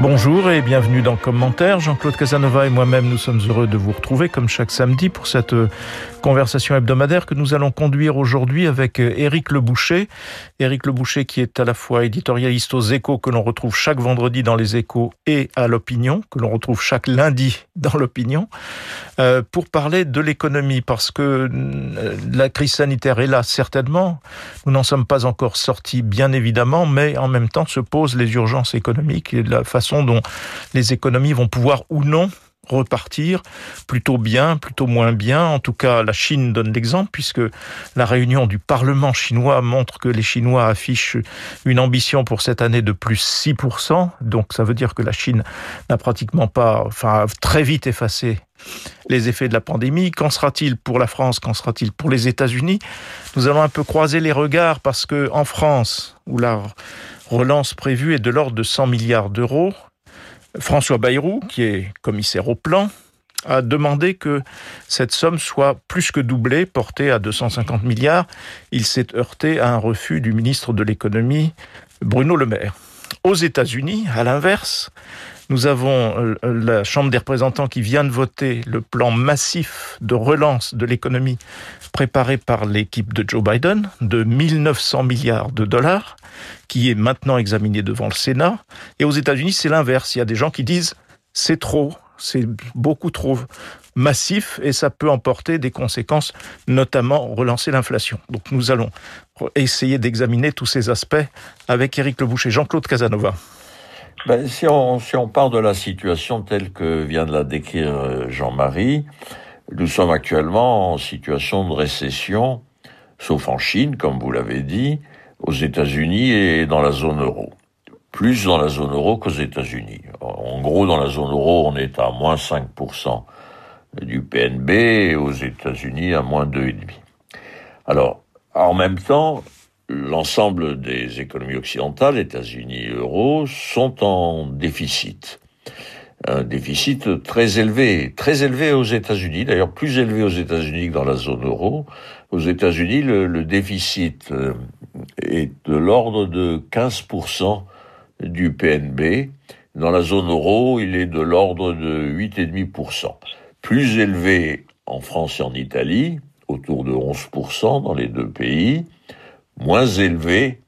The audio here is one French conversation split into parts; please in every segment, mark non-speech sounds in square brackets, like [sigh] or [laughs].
Bonjour et bienvenue dans Commentaire. Jean-Claude Casanova et moi-même, nous sommes heureux de vous retrouver comme chaque samedi pour cette euh, conversation hebdomadaire que nous allons conduire aujourd'hui avec euh, Éric Le Boucher. Éric Le Boucher qui est à la fois éditorialiste aux échos que l'on retrouve chaque vendredi dans les échos et à l'opinion, que l'on retrouve chaque lundi dans l'opinion, euh, pour parler de l'économie parce que la crise sanitaire est là certainement. Nous n'en sommes pas encore sortis bien évidemment, mais en même temps se posent les urgences économiques et la façon façon dont les économies vont pouvoir ou non repartir plutôt bien, plutôt moins bien. En tout cas, la Chine donne l'exemple puisque la réunion du Parlement chinois montre que les Chinois affichent une ambition pour cette année de plus 6%. Donc ça veut dire que la Chine n'a pratiquement pas, enfin très vite effacé les effets de la pandémie. Qu'en sera-t-il pour la France? Qu'en sera-t-il pour les États-Unis? Nous allons un peu croiser les regards parce que en France, où la relance prévue est de l'ordre de 100 milliards d'euros. François Bayrou, qui est commissaire au plan, a demandé que cette somme soit plus que doublée, portée à 250 milliards. Il s'est heurté à un refus du ministre de l'économie, Bruno Le Maire. Aux États-Unis, à l'inverse, nous avons euh, la Chambre des représentants qui vient de voter le plan massif de relance de l'économie préparé par l'équipe de Joe Biden de 1900 milliards de dollars qui est maintenant examiné devant le Sénat. Et aux États-Unis, c'est l'inverse. Il y a des gens qui disent c'est trop, c'est beaucoup trop massif et ça peut emporter des conséquences, notamment relancer l'inflation. Donc nous allons essayer d'examiner tous ces aspects avec Éric Leboucher. Jean-Claude Casanova. Ben, si, on, si on part de la situation telle que vient de la décrire euh, Jean-Marie, nous sommes actuellement en situation de récession, sauf en Chine, comme vous l'avez dit, aux États-Unis et dans la zone euro. Plus dans la zone euro qu'aux États-Unis. En gros, dans la zone euro, on est à moins 5% du PNB et aux États-Unis à moins 2,5%. Alors, en même temps, l'ensemble des économies occidentales, États-Unis et euro, sont en déficit. Un déficit très élevé, très élevé aux États-Unis, d'ailleurs plus élevé aux États-Unis que dans la zone euro. Aux États-Unis, le, déficit euh, est de l'ordre de 15% du PNB. Dans la zone euro, il est de l'ordre de 8,5%. Plus élevé en France et en Italie, autour de 11% dans les deux pays moins élevé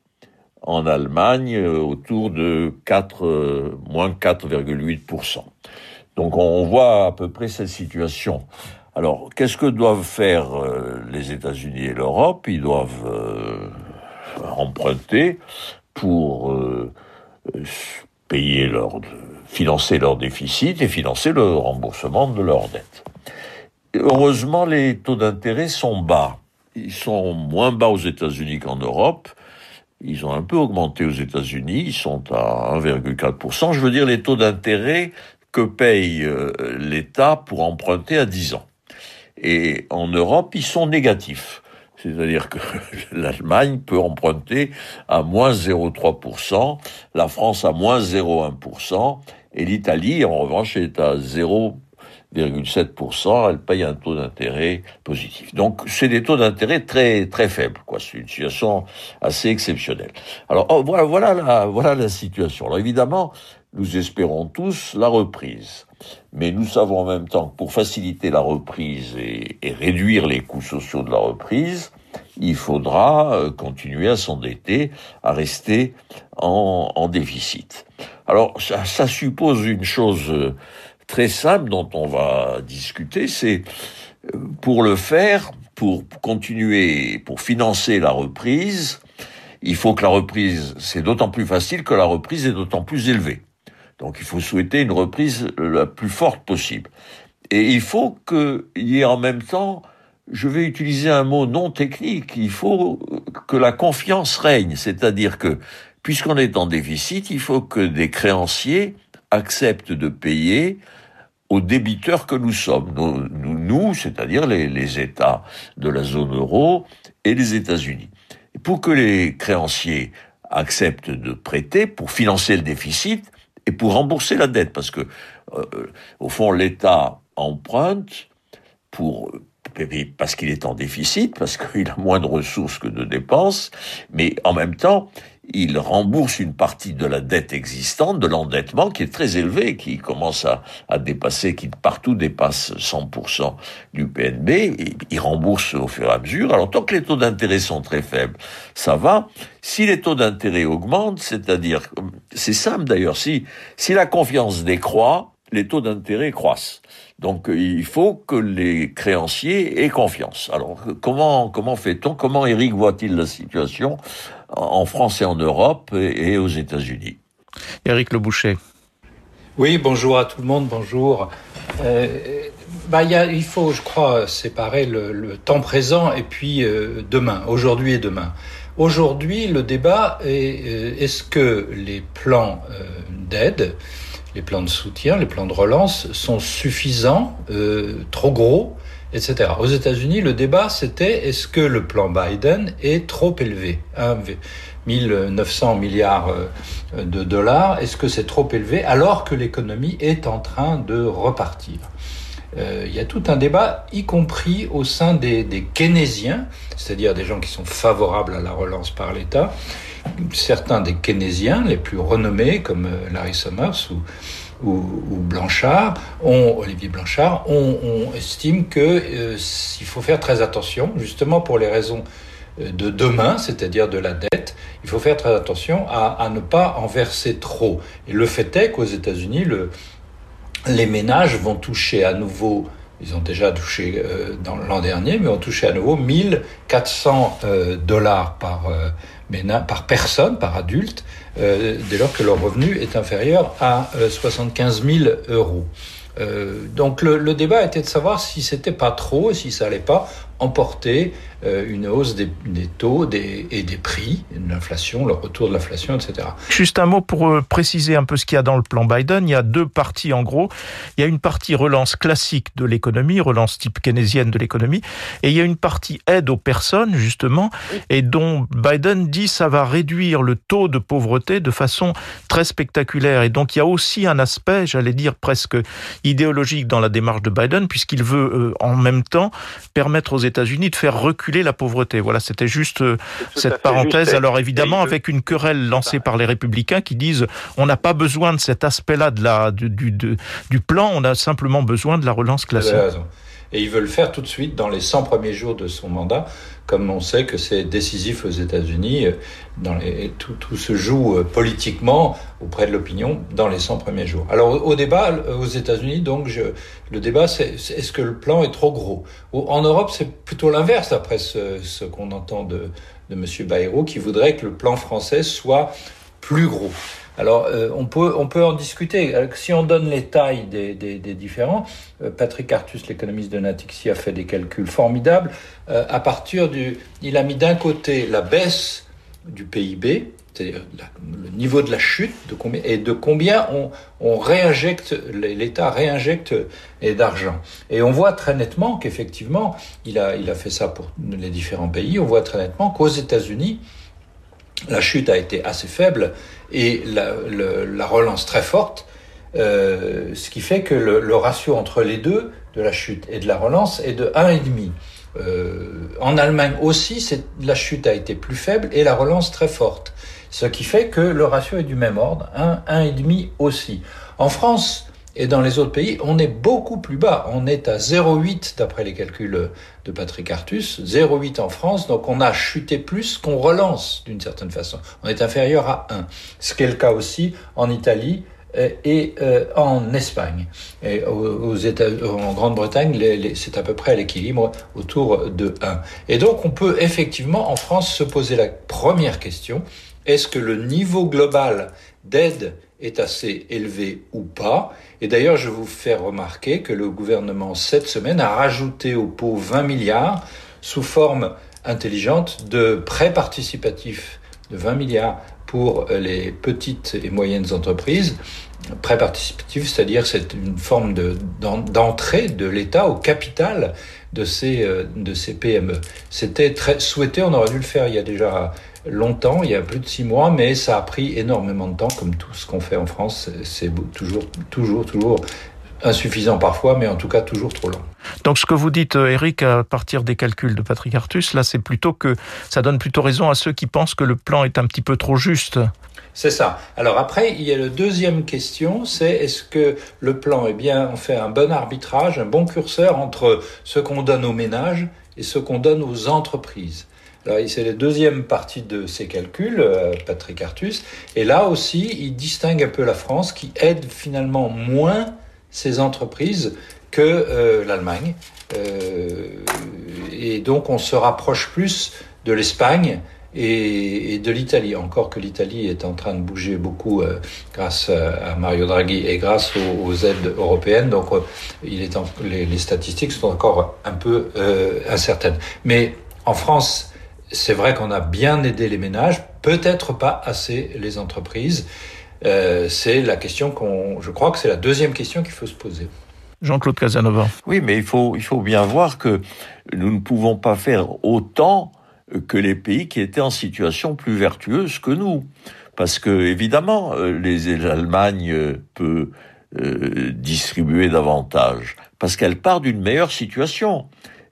en Allemagne, euh, autour de 4, euh, moins 4,8%. Donc on voit à peu près cette situation. Alors, qu'est-ce que doivent faire euh, les États-Unis et l'Europe? Ils doivent emprunter pour payer leur, financer leur déficit et financer le remboursement de leurs dettes. Heureusement, les taux d'intérêt sont bas ils sont moins bas aux États-Unis qu'en Europe. Ils ont un peu augmenté aux États-Unis, ils sont à 1,4%. Je veux dire les taux d'intérêt que paye euh, l'État pour emprunter à 10 ans. Et en Europe, ils sont négatifs. C'est-à-dire que [laughs] l'Allemagne peut emprunter à moins 0,3%, la France à moins 0,1%, et l'Italie, en revanche, est à 0, 7%, elle paye un taux d'intérêt positif. Donc c'est des taux d'intérêt très très faibles, quoi. C'est une situation assez exceptionnelle. Alors oh, voilà voilà la voilà la situation. Alors évidemment, nous espérons tous la reprise, mais nous savons en même temps que pour faciliter la reprise et, et réduire les coûts sociaux de la reprise, il faudra euh, continuer à s'endetter, à rester en, en déficit. Alors ça, ça suppose une chose euh, très simple dont on va discuter, c'est euh, pour le faire, pour continuer, pour financer la reprise, il faut que la reprise, c'est d'autant plus facile que la reprise est d'autant plus élevée. Donc il faut souhaiter une reprise la plus forte possible. Et il faut qu'il y ait en même temps, je vais utiliser un mot non technique, il faut que la confiance règne, c'est-à-dire que puisqu'on est en déficit, il faut que des créanciers acceptent de payer aux débiteurs que nous sommes, nous, nous, c'est-à-dire les, les, États de la zone euro et les États-Unis. Pour que les créanciers acceptent de prêter pour financer le déficit et pour rembourser la dette, parce que euh, au fond l'État emprunte pour parce qu'il est en déficit, parce qu'il a moins de ressources que de dépenses, mais en même temps, il rembourse une partie de la dette existante, de l'endettement qui est très élevé, qui commence à, à dépasser, qui partout dépasse 100% du PNB, et il rembourse au fur et à mesure. Alors tant que les taux d'intérêt sont très faibles, ça va. Si les taux d'intérêt augmentent, c'est-à-dire, c'est simple d'ailleurs, si, si la confiance décroît, les taux d'intérêt croissent. Donc il faut que les créanciers aient confiance. Alors comment comment fait-on? Comment Eric voit-il la situation en France et en Europe et aux États-Unis? Éric Le Boucher. Oui, bonjour à tout le monde, bonjour. Euh, bah, y a, il faut, je crois, séparer le, le temps présent et puis euh, demain, aujourd'hui et demain. Aujourd'hui, le débat est euh, est-ce que les plans euh, d'aide, les plans de soutien, les plans de relance sont suffisants, euh, trop gros, etc. Aux États-Unis, le débat c'était est-ce que le plan Biden est trop élevé? 1900 milliards euh, de dollars, est-ce que c'est trop élevé alors que l'économie est en train de repartir? Euh, il y a tout un débat, y compris au sein des, des keynésiens, c'est-à-dire des gens qui sont favorables à la relance par l'État, certains des keynésiens les plus renommés, comme euh, Larry Summers ou, Blanchard, on, Olivier Blanchard, on, on estime que euh, faut faire très attention, justement pour les raisons euh, de demain, c'est-à-dire de la dette, il faut faire très attention à, ne pas en verser trop. Et le fait est qu'aux États-Unis, le, les ménages vont toucher à nouveau ils ont déjà touché dans l'an dernier, mais ont touché à nouveau 1400 euh, dollars par, euh, par personne, par adulte, euh, dès lors que leur revenu est inférieur à 75 000 euros. Euh, donc le, le, débat était de savoir si c'était pas trop, si ça allait pas emporter euh, une hausse des, taux et des prix, l'inflation, le retour de l'inflation, etc. Juste un mot pour euh, préciser un peu ce qu'il y a dans le plan Biden. Il y a deux parties en gros. Il y a une partie relance classique de l'économie, relance type keynésienne de l'économie, et il y a une partie aide aux personnes justement, et dont Biden dit ça va réduire le taux de pauvreté de façon très spectaculaire. Et donc il y a aussi un aspect, j'allais dire presque idéologique dans la démarche de Biden, puisqu'il veut euh, en même temps permettre aux États-Unis de faire reculer la pauvreté. Voilà, c'était juste euh, cette parenthèse. Juste. Alors évidemment, avec une querelle lancée par les républicains qui disent on n'a pas besoin de cet aspect-là de la du, du, du plan, on a simplement besoin de la relance classique. Et il veut le faire tout de suite dans les 100 premiers jours de son mandat, comme on sait que c'est décisif aux États-Unis. Les, tout, tout, se joue euh, politiquement auprès de l'opinion dans les 100 premiers jours. Alors au débat euh, aux États-Unis, donc le débat, c'est est, est-ce que le plan est trop gros? En Europe, c'est plutôt l'inverse, après ce, ce qu'on entend de, de M. Bayrou, qui voudrait que le plan français soit plus gros. Alors, euh, on, peut, on peut en discuter. Si on donne les tailles des, des, différents, euh, Patrick Artus, l'économiste de Natixi, a fait des calculs formidables. Euh, à partir du, il a mis d'un côté la baisse du PIB, c'est-à-dire le niveau de la chute, de combien, et de combien on, on réinjecte, l'État réinjecte d'argent. Et on voit très nettement qu'effectivement, il a, il a fait ça pour les différents pays. On voit très nettement qu'aux États-Unis, la chute a été assez faible et la, relance très forte, euh, ce qui fait que le, le, ratio entre les deux, de la chute et de la relance, est de 1,5. Euh, en Allemagne aussi, la chute a été plus faible et la relance très forte. Ce qui fait que le ratio est du même ordre, 1, 1,5 aussi. En France, et dans les autres pays, on est beaucoup plus bas. On est à 0,8 d'après les calculs de Patrick Artus, 0,8 en France. Donc on a chuté plus qu'on relance d'une certaine façon. On est inférieur à 1. Ce qui est le cas aussi en Italie et euh, en Espagne. Et aux États, en Grande-Bretagne, c'est à peu près à l'équilibre autour de 1. Et donc on peut effectivement en France se poser la première question, est-ce que le niveau global d'aide est assez élevé ou pas. Et d'ailleurs, je vous fais remarquer que le gouvernement, cette semaine, a rajouté au pot 20 milliards sous forme intelligente de prêts participatifs de 20 milliards pour les petites et moyennes entreprises. Prêt participatif, c'est-à-dire c'est une forme d'entrée de, l'État au capital de ces, de ces PME. C'était très souhaité, on aurait dû le faire il y a déjà longtemps, il y a plus de six mois, mais ça a pris énormément de temps, comme tout ce qu'on fait en France, c'est toujours, toujours, toujours insuffisant parfois, mais en tout cas toujours trop long. Donc ce que vous dites, Eric, à partir des calculs de Patrick Artus, là, c'est plutôt que ça donne plutôt raison à ceux qui pensent que le plan est un petit peu trop juste. C'est ça. Alors après, il y a la deuxième question, c'est est-ce que le plan est bien, on fait un bon arbitrage, un bon curseur entre ce qu'on donne aux ménages et ce qu'on donne aux entreprises? Alors, c'est la deuxième partie de ces calculs, euh, Patrick Artus. Et là aussi, il distingue un peu la France qui aide finalement moins ses entreprises que euh, l'Allemagne. Euh, et donc, on se rapproche plus de l'Espagne et, de l'Italie. Encore que l'Italie est en train de bouger beaucoup euh, grâce à Mario Draghi et grâce aux, aides européennes. Donc, euh, il est les, statistiques sont encore un peu euh, incertaines. Mais en France, c'est vrai qu'on a bien aidé les ménages, peut-être pas assez les entreprises. c'est la question qu'on, je crois que c'est la deuxième question qu'il faut se poser. Jean-Claude Casanova. Oui, mais il faut, il faut bien voir que nous ne pouvons pas faire autant que les pays qui étaient en situation plus vertueuse que nous. Parce que, évidemment, euh, l'Allemagne euh, peut euh, distribuer davantage, parce qu'elle part d'une meilleure situation.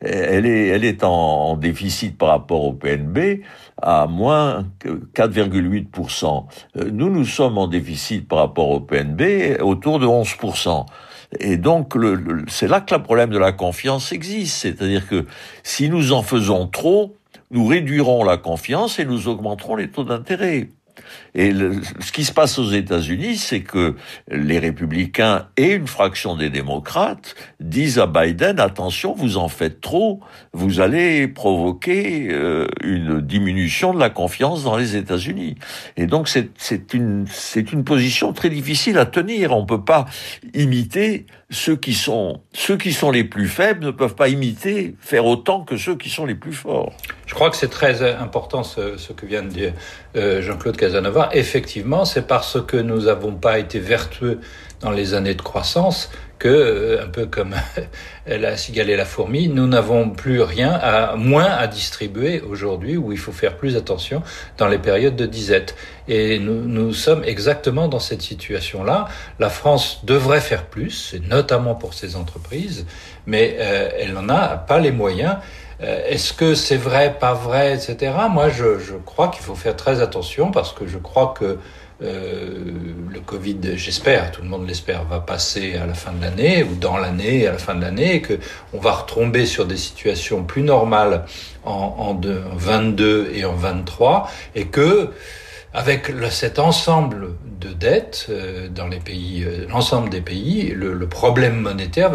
Elle est, elle est en, déficit par rapport au PNB à moins 4,8%. Nous, nous sommes en déficit par rapport au PNB autour de 11%. Et donc, c'est là que le problème de la confiance existe. C'est-à-dire que si nous en faisons trop, nous réduirons la confiance et nous augmenterons les taux d'intérêt. Et ce qui se passe aux États-Unis, c'est que les républicains et une fraction des démocrates disent à Biden attention, vous en faites trop, vous allez provoquer euh, une diminution de la confiance dans les États-Unis. Et donc c'est une une position très difficile à tenir. On peut pas imiter ceux qui sont ceux qui sont les plus faibles ne peuvent pas imiter faire autant que ceux qui sont les plus forts. Je crois que c'est très important ce, ce, que vient de dire euh, Jean-Claude Casanova. Effectivement, c'est parce que nous n'avons pas été vertueux dans les années de croissance que, euh, un peu comme la cigale et la fourmi, nous n'avons plus rien, à, moins à distribuer aujourd'hui, où il faut faire plus attention dans les périodes de disette. Et nous, sommes exactement dans cette situation-là. La France devrait faire plus, notamment pour ses entreprises, mais euh, elle n'en a pas les moyens. Euh, est-ce que c'est vrai, pas vrai, etc. Moi, je, crois qu'il faut faire très attention parce que je crois que euh, le Covid, j'espère, tout le monde l'espère, va passer à la fin de l'année ou dans l'année, à la fin de l'année, et que on va retomber sur des situations plus normales en, en, 22 et en 23, et que avec cet ensemble de dettes euh, dans les pays, euh, l'ensemble des pays, le, problème monétaire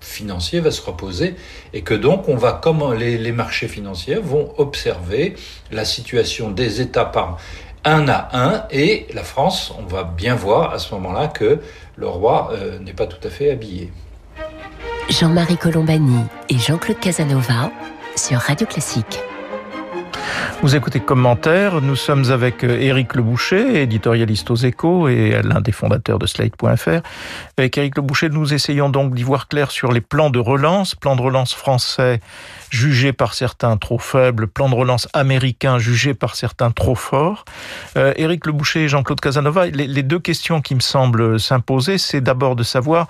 financier va se reposer et que donc on va, les marchés financiers, vont observer la situation des États par un à un et la France, on va bien voir à ce moment-là que le roi euh, n'est pas tout à fait habillé. Jean-Marie Colombani et Jean-Claude Casanova sur Radio Classique. Vous écoutez Commentaire, nous sommes avec euh, Éric Leboucher, éditorialiste aux échos et l'un des fondateurs de Slate.fr. Avec Éric Leboucher, nous essayons donc d'y voir clair sur les plans de relance, plans de relance français jugés par certains trop faibles, plans de relance américains jugés par certains trop forts. Euh, Éric Leboucher et Jean-Claude Casanova, les deux questions qui me semblent s'imposer, c'est d'abord de savoir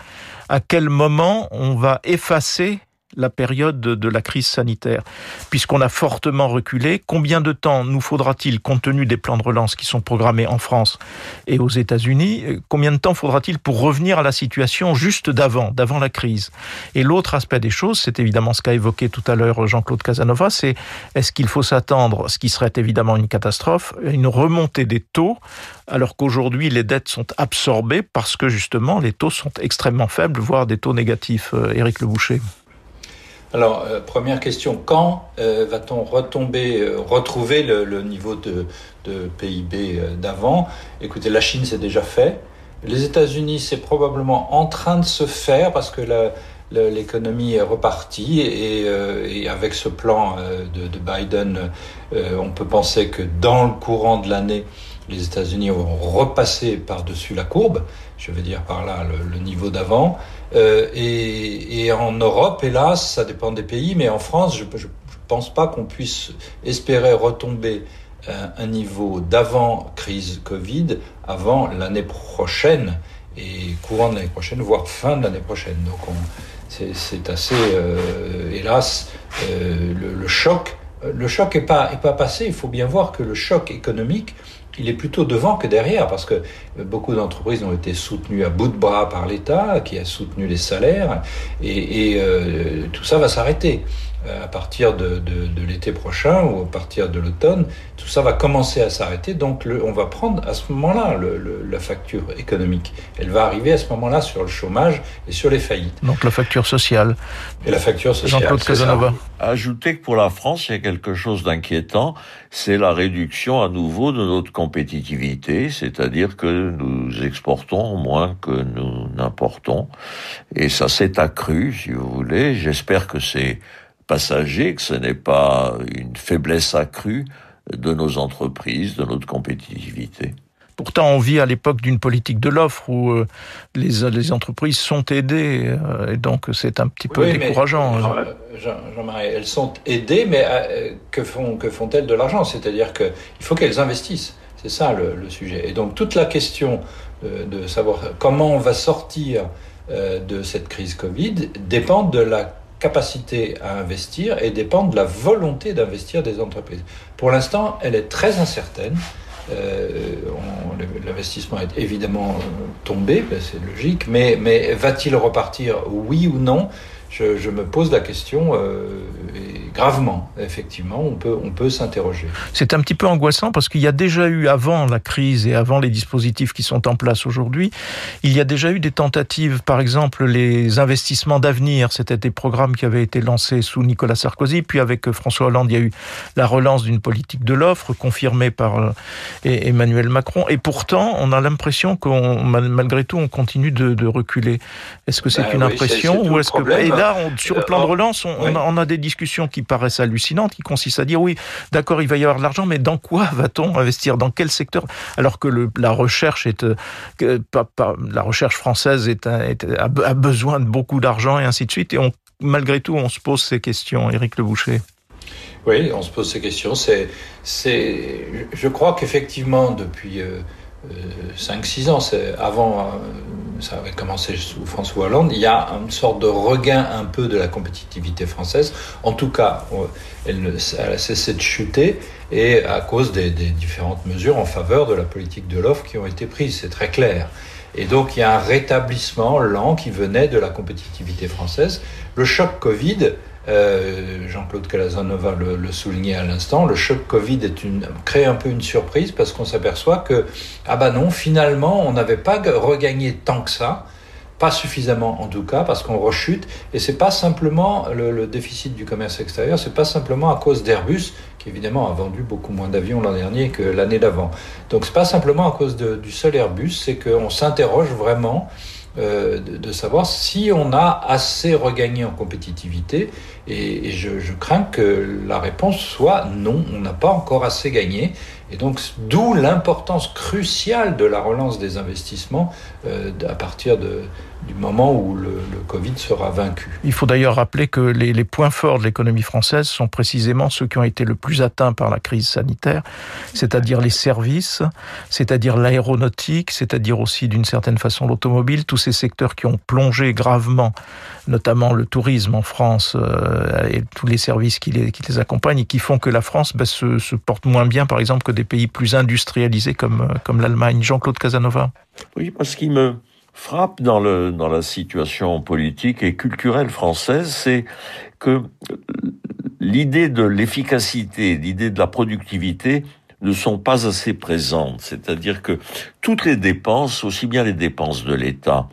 à quel moment on va effacer la période de, la crise sanitaire, puisqu'on a fortement reculé. Combien de temps nous faudra-t-il, compte tenu des plans de relance qui sont programmés en France et aux États-Unis, euh, combien de temps faudra-t-il pour revenir à la situation juste d'avant, d'avant la crise? Et l'autre aspect des choses, c'est évidemment ce qu'a évoqué tout à l'heure Jean-Claude Casanova, c'est est-ce qu'il faut s'attendre, ce qui serait évidemment une catastrophe, une remontée des taux, alors qu'aujourd'hui les dettes sont absorbées parce que justement les taux sont extrêmement faibles, voire des taux négatifs. Euh, Éric Le Boucher? Alors, euh, première question, quand euh, va-t-on retomber, euh, retrouver le, niveau de, PIB d'avant? Écoutez, la Chine, c'est déjà fait. Les États-Unis, c'est probablement en train de se faire parce que l'économie est repartie et, avec ce plan de, de Biden, on peut penser que dans le courant de l'année, les États-Unis vont repasser par-dessus la courbe, je veux dire par là le, niveau d'avant. Euh, et, et, en Europe, hélas, ça dépend des pays, mais en France, je ne pense pas qu'on puisse espérer retomber à un niveau d'avant crise Covid avant l'année prochaine. et courant de l'année prochaine, voire fin de l'année prochaine. Donc c'est assez, euh, hélas, euh, le, choc. Le choc n'est pas, est pas passé. Il faut bien voir que le choc économique, il est plutôt devant que derrière, parce que beaucoup d'entreprises ont été soutenues à bout de bras par l'État, qui a soutenu les salaires, et, euh, tout ça va s'arrêter. Euh, à partir de, l'été prochain ou à partir de l'automne, tout ça va commencer à s'arrêter. Donc on va prendre à ce moment-là la facture économique. Elle va arriver à ce moment-là sur le chômage et sur les faillites. Donc la facture sociale. Et la facture sociale. Jean-Claude Casanova. Ajouter que pour la France, il y a quelque chose d'inquiétant, c'est la réduction à nouveau de notre compétitivité, c'est-à-dire que nous exportons moins que nous n'importons. Et ça s'est accru, si vous voulez. J'espère que c'est passager, que ce n'est pas une faiblesse accrue de nos entreprises, de notre compétitivité. Pourtant, on vit à l'époque d'une politique de l'offre où euh, les, les, entreprises sont aidées, euh, et donc c'est un petit peu décourageant. Jean-Marie, elles sont aidées, mais euh, que font que font-elles de l'argent? C'est-à-dire qu'il faut qu'elles investissent. C'est ça le, le, sujet. Et donc toute la question de, de savoir comment on va sortir de cette crise Covid dépend de la capacité à investir et dépend de la volonté d'investir des entreprises. Pour l'instant, elle est très incertaine. Euh, L'investissement est évidemment euh, tombé, ben, c'est logique, mais, va-t-il repartir? Oui ou non? Je, me pose la question euh, gravement, effectivement, on peut, on peut s'interroger. C'est un petit peu angoissant parce qu'il y a déjà eu, avant la crise et avant les dispositifs qui sont en place aujourd'hui, il y a déjà eu des tentatives, par exemple les investissements d'avenir, c'était des programmes qui avaient été lancés sous Nicolas Sarkozy, puis avec François Hollande, il y a eu la relance d'une politique de l'offre confirmée par euh, Emmanuel Macron, et pourtant on a l'impression qu'on, malgré tout, on continue de, reculer. Est-ce que c'est ben une impression ou est-ce que là, sur le plan de relance, on, a, des discussions qui paraissent hallucinantes, qui consistent à dire oui, d'accord, il va y avoir de l'argent, mais dans quoi va-t-on investir? Dans quel secteur? Alors que la recherche est, euh, la recherche française a, besoin de beaucoup d'argent et ainsi de suite. Et malgré tout, on se pose ces questions. Éric Le Boucher. Oui, on se pose ces questions. C'est, c'est, je crois qu'effectivement, depuis euh, 5-6 ans, c'est avant, euh, ça avait commencé sous François Hollande, il y a une sorte de regain un peu de la compétitivité française. En tout cas, elle, a cessé de chuter et à cause des, différentes mesures en faveur de la politique de l'offre qui ont été prises, c'est très clair. Et donc il y a un rétablissement lent qui venait de la compétitivité française. Le choc Covid euh, Jean-Claude Calazanova le, le, soulignait à l'instant, le choc Covid crée un peu une surprise parce qu'on s'aperçoit que, ah bah non, finalement, on n'avait pas regagné tant que ça, pas suffisamment en tout cas, parce qu'on rechute, et c'est pas simplement le, déficit du commerce extérieur, c'est pas simplement à cause d'Airbus, qui évidemment a vendu beaucoup moins d'avions l'an dernier que l'année d'avant. Donc c'est pas simplement à cause du seul Airbus, c'est qu'on s'interroge vraiment euh, de, savoir si on a assez regagné en compétitivité. Et, je, crains que la réponse soit non, on n'a pas encore assez gagné. Et donc, d'où l'importance cruciale de la relance des investissements euh, à partir de, du moment où le, le, Covid sera vaincu. Il faut d'ailleurs rappeler que les, les points forts de l'économie française sont précisément ceux qui ont été le plus atteints par la crise sanitaire, c'est-à-dire les services, c'est-à-dire l'aéronautique, c'est-à-dire aussi d'une certaine façon l'automobile, tous ces secteurs qui ont plongé gravement, notamment le tourisme en France euh, et tous les services qui les, qui les accompagnent et qui font que la France ben, se, se porte moins bien, par exemple, que des pays plus industrialisés comme, euh, comme l'Allemagne. Jean-Claude Casanova. Oui, parce qu'il me frappe dans, le, dans la situation politique et culturelle française, c'est que l'idée de l'efficacité, l'idée de la productivité ne sont pas assez présentes. C'est-à-dire que toutes les dépenses, aussi bien les dépenses de l'État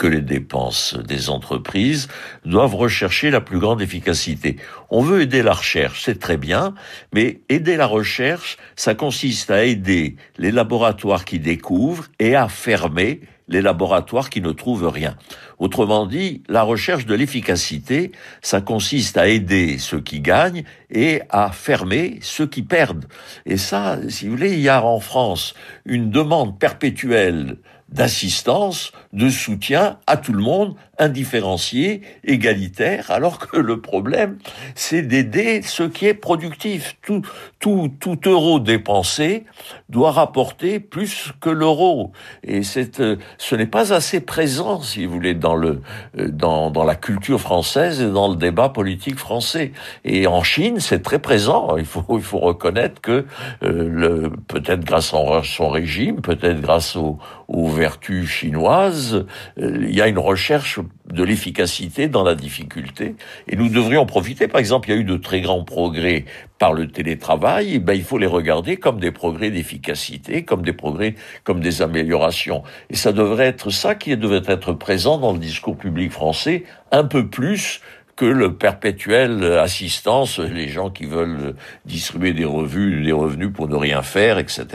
que les dépenses des entreprises doivent rechercher la plus grande efficacité. On veut aider la recherche, c'est très bien, mais aider la recherche, ça consiste à aider les laboratoires qui découvrent et à fermer les laboratoires qui ne trouvent rien. Autrement dit, la recherche de l'efficacité, ça consiste à aider ceux qui gagnent et à fermer ceux qui perdent. Et ça, si vous voulez, il y a en France une demande perpétuelle d'assistance, de soutien à tout le monde, indifférencié, égalitaire, alors que le problème, c'est d'aider ce qui est productif. Tout, tout, tout euro dépensé doit rapporter plus que l'euro. Et c'est, euh, ce n'est pas assez présent, si vous voulez, dans le, euh, dans, dans la culture française et dans le débat politique français. Et en Chine, c'est très présent. Il faut, il faut reconnaître que, euh, le, peut-être grâce à son régime, peut-être grâce aux, aux vertus chinoises, il y a une recherche de l'efficacité dans la difficulté. Et nous devrions profiter. Par exemple, il y a eu de très grands progrès par le télétravail. Et ben, il faut les regarder comme des progrès d'efficacité, comme des progrès, comme des améliorations. Et ça devrait être ça qui devrait être présent dans le discours public français un peu plus que le perpétuel assistance, les gens qui veulent distribuer des revues, des revenus pour ne rien faire, etc.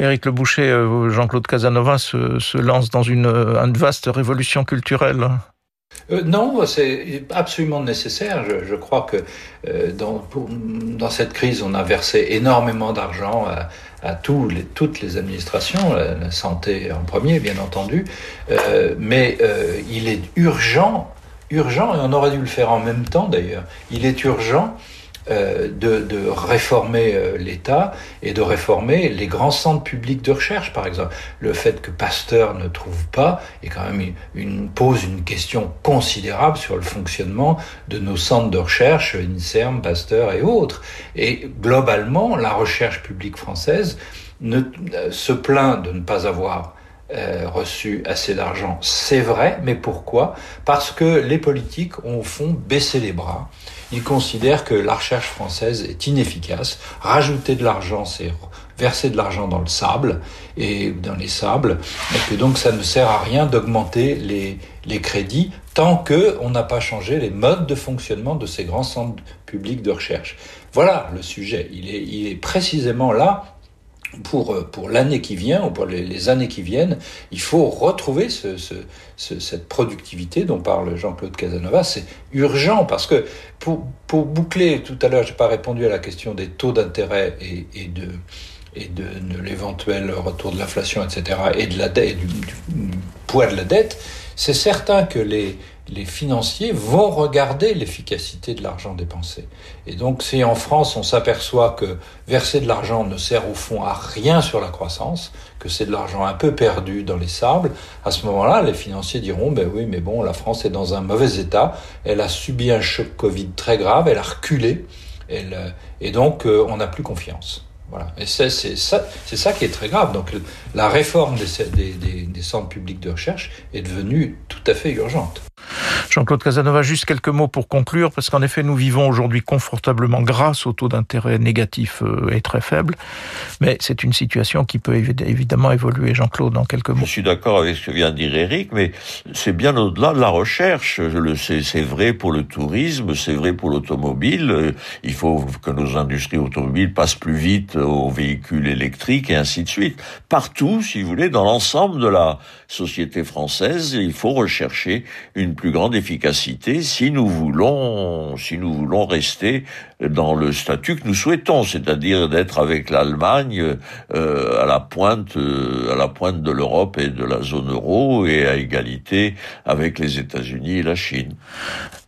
Éric Le Boucher, euh, Jean-Claude Casanova se, se, lance dans une, euh, vaste révolution culturelle. Euh, non, c'est absolument nécessaire. Je, crois que dans, cette crise, on a versé énormément d'argent à, toutes les administrations, la, santé en premier, bien entendu. Mais il est urgent, urgent, et on aurait dû le faire en même temps d'ailleurs, il est urgent euh, de, réformer euh, l'État et de réformer les grands centres publics de recherche, par exemple. Le fait que Pasteur ne trouve pas est quand même une, pose une question considérable sur le fonctionnement de nos centres de recherche, INSERM, Pasteur et autres. Et globalement, la recherche publique française ne, euh, se plaint de ne pas avoir reçu assez d'argent, c'est vrai, mais pourquoi? Parce que les politiques ont au fond baissé les bras ils considèrent que la recherche française est inefficace. Rajouter de l'argent, c'est verser de l'argent dans le sable et dans les sables, et que donc ça ne sert à rien d'augmenter les, crédits tant que on n'a pas changé les modes de fonctionnement de ces grands centres publics de recherche. Voilà le sujet. Il il est précisément là pour, euh, pour l'année qui vient ou pour les, années qui viennent, il faut retrouver ce, ce, ce, cette productivité dont parle Jean-Claude Casanova. C'est urgent parce que pour, pour boucler, tout à l'heure, j'ai pas répondu à la question des taux d'intérêt et, et de et de, de l'éventuel retour de l'inflation, etc., et de la dette, du, du poids de la dette, c'est certain que les, les financiers vont regarder l'efficacité de l'argent dépensé. Et donc, si en France, on s'aperçoit que verser de l'argent ne sert au fond à rien sur la croissance, que c'est de l'argent un peu perdu dans les sables, à ce moment-là, les financiers diront, ben oui, mais bon, la France est dans un mauvais état, elle a subi un choc Covid très grave, elle a reculé, elle, et donc, euh, on n'a plus confiance. Voilà. Et c'est ça, ça qui est très grave. Donc la réforme des, des, des, des centres publics de recherche est devenue tout à fait urgente. Jean-Claude Casanova, juste quelques mots pour conclure, parce qu'en effet, nous vivons aujourd'hui confortablement grâce au taux d'intérêt négatif euh, est très faible, mais c'est une situation qui peut évidemment évoluer. Jean-Claude, dans quelques mots. Je suis d'accord avec ce que vient de dire Eric, mais c'est bien au-delà de la recherche. C'est vrai pour le tourisme, c'est vrai pour l'automobile. Il faut que nos industries automobiles passent plus vite aux véhicules électriques et ainsi de suite. Partout, si vous voulez, dans l'ensemble de la société française, il faut rechercher une plus grande efficacité si nous voulons, si nous voulons rester dans le statut que nous souhaitons, c'est-à-dire d'être avec l'Allemagne euh, à la pointe, euh, à la pointe de l'Europe et de la zone euro et à égalité avec les États-Unis et la Chine.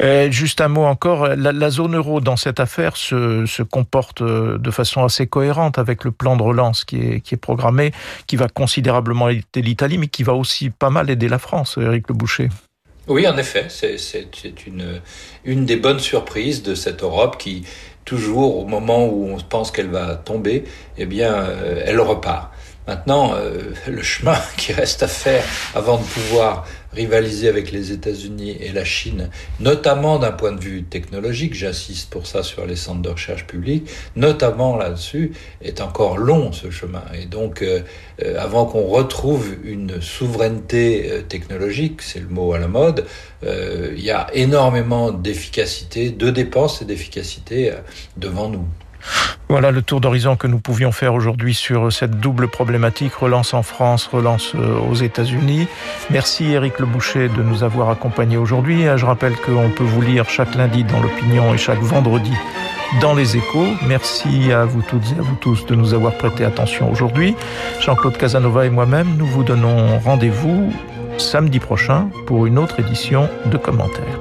Et juste un mot encore, la, zone euro dans cette affaire se, se, comporte de façon assez cohérente avec le plan de relance qui est, qui est programmé, qui va considérablement aider l'Italie, mais qui va aussi pas mal aider la France, Éric Le Boucher. Oui, en effet, c'est une, une des bonnes surprises de cette Europe qui, toujours au moment où on pense qu'elle va tomber, eh bien, euh, elle repart. Maintenant, euh, [laughs] le chemin qui reste à faire avant de pouvoir rivaliser avec les États-Unis et la Chine, notamment d'un point de vue technologique, j'insiste pour ça sur les centres de recherche publics, notamment là-dessus, est encore long ce chemin. Et donc, euh, euh, avant qu'on retrouve une souveraineté euh, technologique, c'est le mot à la mode, il y a énormément d'efficacité, de dépenses et d'efficacité devant nous. Voilà le tour d'horizon que nous pouvions faire aujourd'hui sur cette double problématique, relance en France, relance euh, aux États-Unis. Merci Éric Le Boucher de nous avoir accompagnés aujourd'hui. Je rappelle qu'on peut vous lire chaque lundi dans l'opinion et chaque vendredi dans les échos. Merci à vous toutes et à vous tous de nous avoir prêté attention aujourd'hui. Jean-Claude Casanova et moi-même, nous vous donnons rendez-vous samedi prochain pour une autre édition de commentaires.